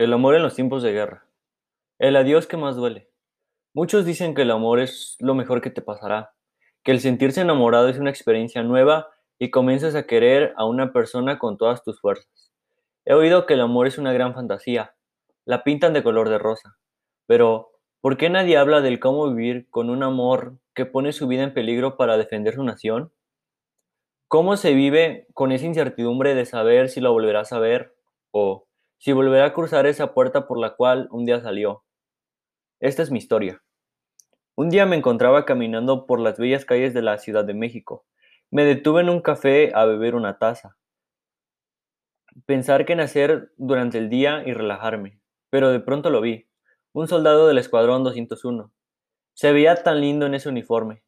El amor en los tiempos de guerra. El adiós que más duele. Muchos dicen que el amor es lo mejor que te pasará, que el sentirse enamorado es una experiencia nueva y comienzas a querer a una persona con todas tus fuerzas. He oído que el amor es una gran fantasía, la pintan de color de rosa, pero ¿por qué nadie habla del cómo vivir con un amor que pone su vida en peligro para defender su nación? ¿Cómo se vive con esa incertidumbre de saber si lo volverás a ver o si volverá a cruzar esa puerta por la cual un día salió. Esta es mi historia. Un día me encontraba caminando por las bellas calles de la Ciudad de México. Me detuve en un café a beber una taza. Pensar que nacer durante el día y relajarme. Pero de pronto lo vi. Un soldado del Escuadrón 201. Se veía tan lindo en ese uniforme.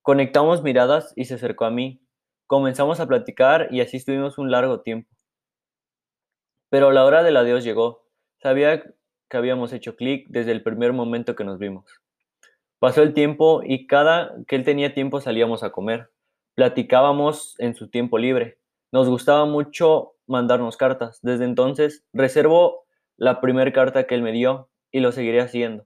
Conectamos miradas y se acercó a mí. Comenzamos a platicar y así estuvimos un largo tiempo. Pero la hora del adiós llegó. Sabía que habíamos hecho clic desde el primer momento que nos vimos. Pasó el tiempo y cada que él tenía tiempo salíamos a comer. Platicábamos en su tiempo libre. Nos gustaba mucho mandarnos cartas. Desde entonces reservo la primera carta que él me dio y lo seguiré haciendo.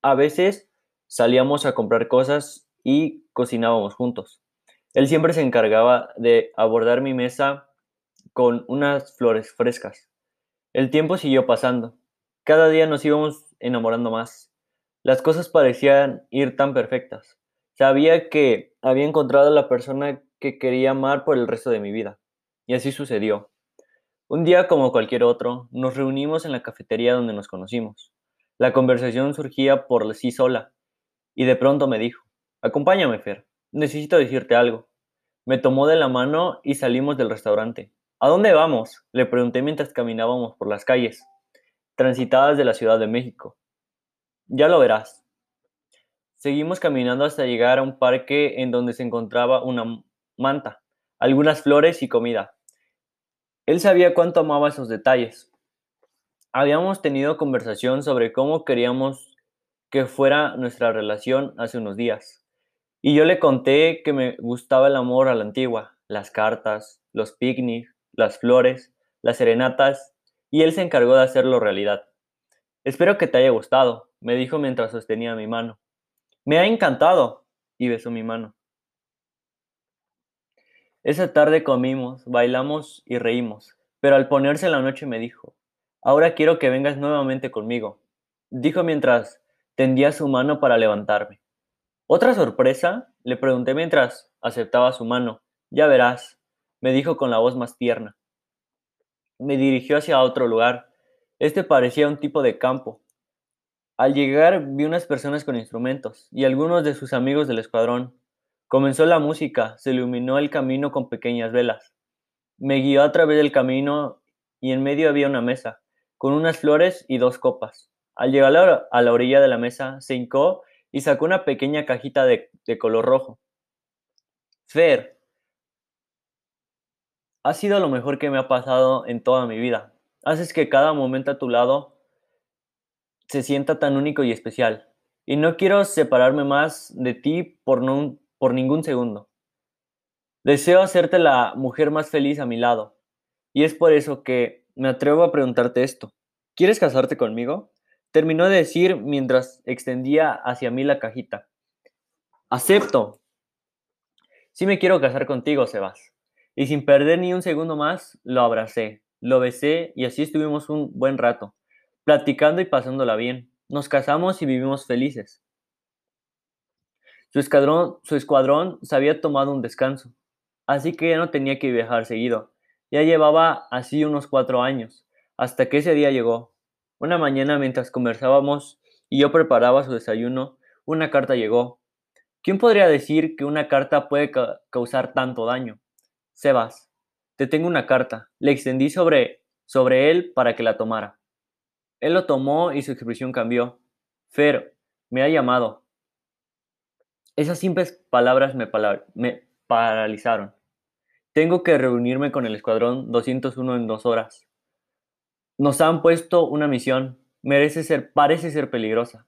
A veces salíamos a comprar cosas y cocinábamos juntos. Él siempre se encargaba de abordar mi mesa con unas flores frescas. El tiempo siguió pasando. Cada día nos íbamos enamorando más. Las cosas parecían ir tan perfectas. Sabía que había encontrado la persona que quería amar por el resto de mi vida. Y así sucedió. Un día como cualquier otro, nos reunimos en la cafetería donde nos conocimos. La conversación surgía por sí sola, y de pronto me dijo, Acompáñame, Fer, necesito decirte algo. Me tomó de la mano y salimos del restaurante. ¿A dónde vamos? Le pregunté mientras caminábamos por las calles, transitadas de la Ciudad de México. Ya lo verás. Seguimos caminando hasta llegar a un parque en donde se encontraba una manta, algunas flores y comida. Él sabía cuánto amaba esos detalles. Habíamos tenido conversación sobre cómo queríamos que fuera nuestra relación hace unos días. Y yo le conté que me gustaba el amor a la antigua, las cartas, los picnics, las flores, las serenatas, y él se encargó de hacerlo realidad. Espero que te haya gustado, me dijo mientras sostenía mi mano. Me ha encantado, y besó mi mano. Esa tarde comimos, bailamos y reímos, pero al ponerse la noche me dijo, ahora quiero que vengas nuevamente conmigo, dijo mientras tendía su mano para levantarme. ¿Otra sorpresa? Le pregunté mientras aceptaba su mano. Ya verás, me dijo con la voz más tierna. Me dirigió hacia otro lugar. Este parecía un tipo de campo. Al llegar vi unas personas con instrumentos y algunos de sus amigos del escuadrón. Comenzó la música, se iluminó el camino con pequeñas velas. Me guió a través del camino y en medio había una mesa, con unas flores y dos copas. Al llegar a la orilla de la mesa, se hincó y sacó una pequeña cajita de, de color rojo. Fer, ha sido lo mejor que me ha pasado en toda mi vida. Haces que cada momento a tu lado se sienta tan único y especial. Y no quiero separarme más de ti por, ningún segundo. Deseo hacerte la mujer más feliz a mi lado. Y es por eso que me atrevo a preguntarte esto. ¿Quieres casarte conmigo? Terminó de decir mientras extendía hacia mí la cajita. Acepto. Sí me quiero casar contigo, Sebas. Y sin perder ni un segundo más, lo abracé, lo besé y así estuvimos un buen rato, platicando y pasándola bien. Nos casamos y vivimos felices. Su escuadrón, su escuadrón se había tomado un descanso, así que ya no tenía que viajar seguido. Ya llevaba así unos cuatro años, hasta que ese día llegó. Una mañana mientras conversábamos y yo preparaba su desayuno, una carta llegó. ¿Quién podría decir que una carta puede causar tanto daño? Sebas, te tengo una carta. Le extendí sobre, sobre él para que la tomara. Él lo tomó y su expresión cambió. Fer, me ha llamado. Esas simples palabras me, paralizaron. Tengo que reunirme con el Escuadrón 201 en dos horas. Nos han puesto una misión. Merece ser, parece ser peligrosa.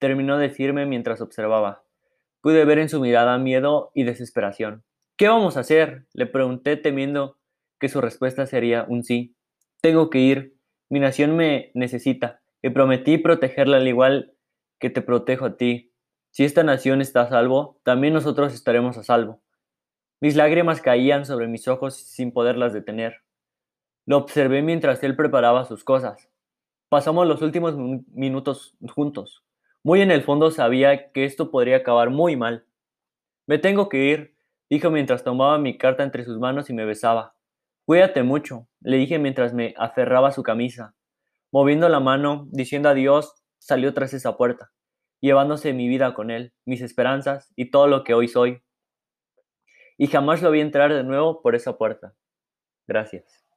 Terminó de decirme mientras observaba. Pude ver en su mirada miedo y desesperación. ¿Qué vamos a hacer? Le pregunté temiendo que su respuesta sería un sí. Tengo que ir. Mi nación me necesita y prometí protegerla al igual que te protejo a ti. Si esta nación está a salvo, también nosotros estaremos a salvo. Mis lágrimas caían sobre mis ojos sin poderlas detener. Lo observé mientras él preparaba sus cosas. Pasamos los últimos minutos juntos. Muy en el fondo sabía que esto podría acabar muy mal. Me tengo que ir, dijo mientras tomaba mi carta entre sus manos y me besaba. Cuídate mucho, le dije mientras me aferraba su camisa. Moviendo la mano, diciendo adiós, salió tras esa puerta, llevándose mi vida con él, mis esperanzas y todo lo que hoy soy. Y jamás lo vi entrar de nuevo por esa puerta. Gracias.